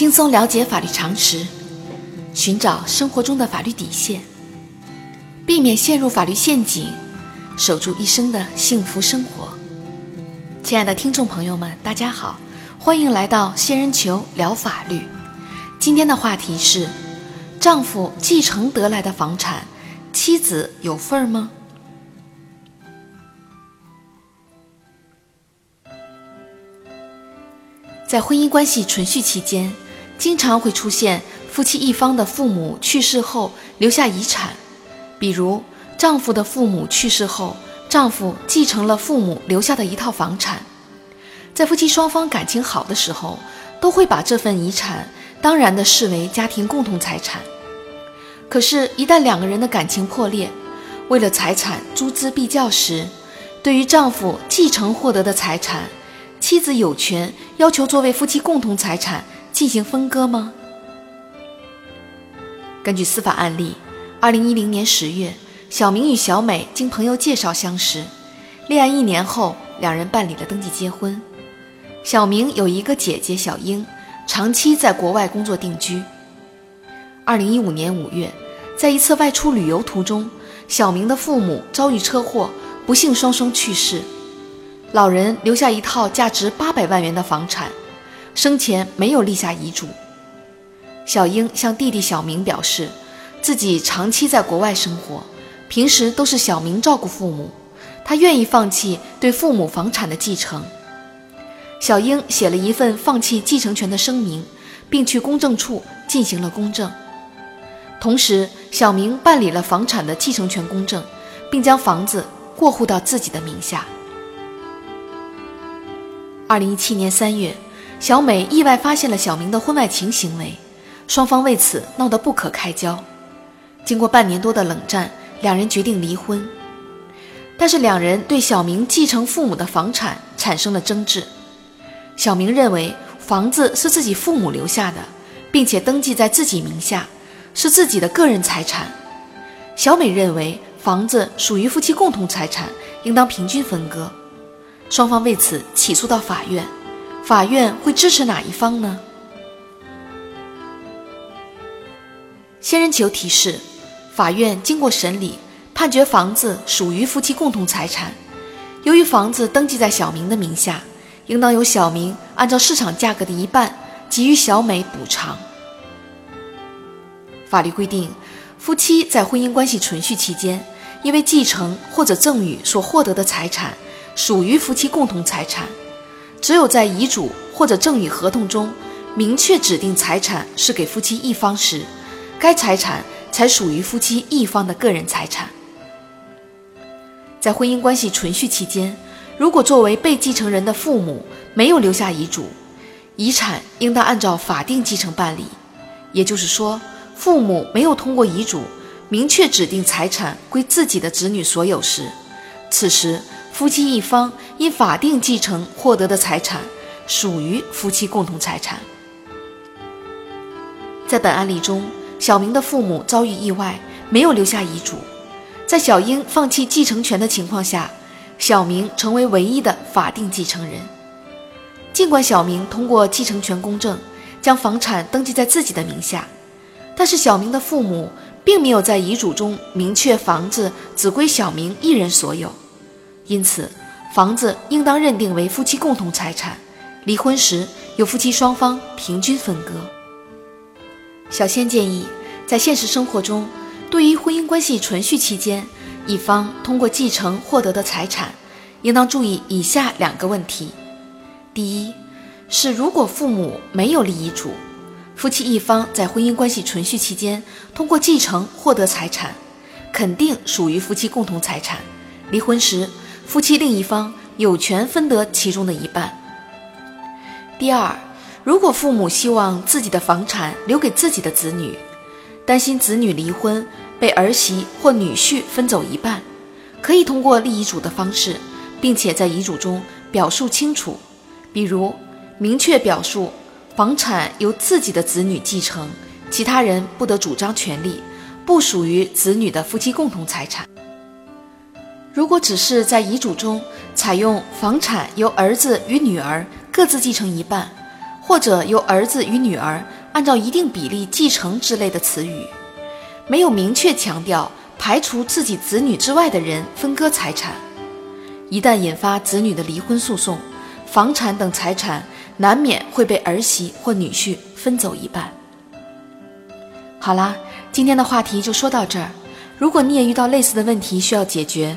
轻松了解法律常识，寻找生活中的法律底线，避免陷入法律陷阱，守住一生的幸福生活。亲爱的听众朋友们，大家好，欢迎来到仙人球聊法律。今天的话题是：丈夫继承得来的房产，妻子有份儿吗？在婚姻关系存续期间，经常会出现夫妻一方的父母去世后留下遗产，比如丈夫的父母去世后，丈夫继承了父母留下的一套房产。在夫妻双方感情好的时候，都会把这份遗产当然的视为家庭共同财产。可是，一旦两个人的感情破裂，为了财产诸资必较时，对于丈夫继承获得的财产，妻子有权要求作为夫妻共同财产进行分割吗？根据司法案例，二零一零年十月，小明与小美经朋友介绍相识，恋爱一年后，两人办理了登记结婚。小明有一个姐姐小英，长期在国外工作定居。二零一五年五月，在一次外出旅游途中，小明的父母遭遇车祸，不幸双双去世。老人留下一套价值八百万元的房产，生前没有立下遗嘱。小英向弟弟小明表示，自己长期在国外生活，平时都是小明照顾父母，他愿意放弃对父母房产的继承。小英写了一份放弃继承权的声明，并去公证处进行了公证。同时，小明办理了房产的继承权公证，并将房子过户到自己的名下。二零一七年三月，小美意外发现了小明的婚外情行为，双方为此闹得不可开交。经过半年多的冷战，两人决定离婚。但是两人对小明继承父母的房产产生了争执。小明认为房子是自己父母留下的，并且登记在自己名下，是自己的个人财产。小美认为房子属于夫妻共同财产，应当平均分割。双方为此起诉到法院，法院会支持哪一方呢？仙人球提示：法院经过审理，判决房子属于夫妻共同财产。由于房子登记在小明的名下，应当由小明按照市场价格的一半给予小美补偿。法律规定，夫妻在婚姻关系存续期间，因为继承或者赠与所获得的财产。属于夫妻共同财产，只有在遗嘱或者赠与合同中明确指定财产是给夫妻一方时，该财产才属于夫妻一方的个人财产。在婚姻关系存续期间，如果作为被继承人的父母没有留下遗嘱，遗产应当按照法定继承办理。也就是说，父母没有通过遗嘱明确指定财产归自己的子女所有时，此时。夫妻一方因法定继承获得的财产，属于夫妻共同财产。在本案例中，小明的父母遭遇意外，没有留下遗嘱，在小英放弃继承权的情况下，小明成为唯一的法定继承人。尽管小明通过继承权公证将房产登记在自己的名下，但是小明的父母并没有在遗嘱中明确房子只归小明一人所有。因此，房子应当认定为夫妻共同财产，离婚时由夫妻双方平均分割。小仙建议，在现实生活中，对于婚姻关系存续期间一方通过继承获得的财产，应当注意以下两个问题：第一，是如果父母没有立遗嘱，夫妻一方在婚姻关系存续期间通过继承获得财产，肯定属于夫妻共同财产，离婚时。夫妻另一方有权分得其中的一半。第二，如果父母希望自己的房产留给自己的子女，担心子女离婚被儿媳或女婿分走一半，可以通过立遗嘱的方式，并且在遗嘱中表述清楚，比如明确表述房产由自己的子女继承，其他人不得主张权利，不属于子女的夫妻共同财产。如果只是在遗嘱中采用房产由儿子与女儿各自继承一半，或者由儿子与女儿按照一定比例继承之类的词语，没有明确强调排除自己子女之外的人分割财产。一旦引发子女的离婚诉讼，房产等财产难免会被儿媳或女婿分走一半。好啦，今天的话题就说到这儿。如果你也遇到类似的问题需要解决，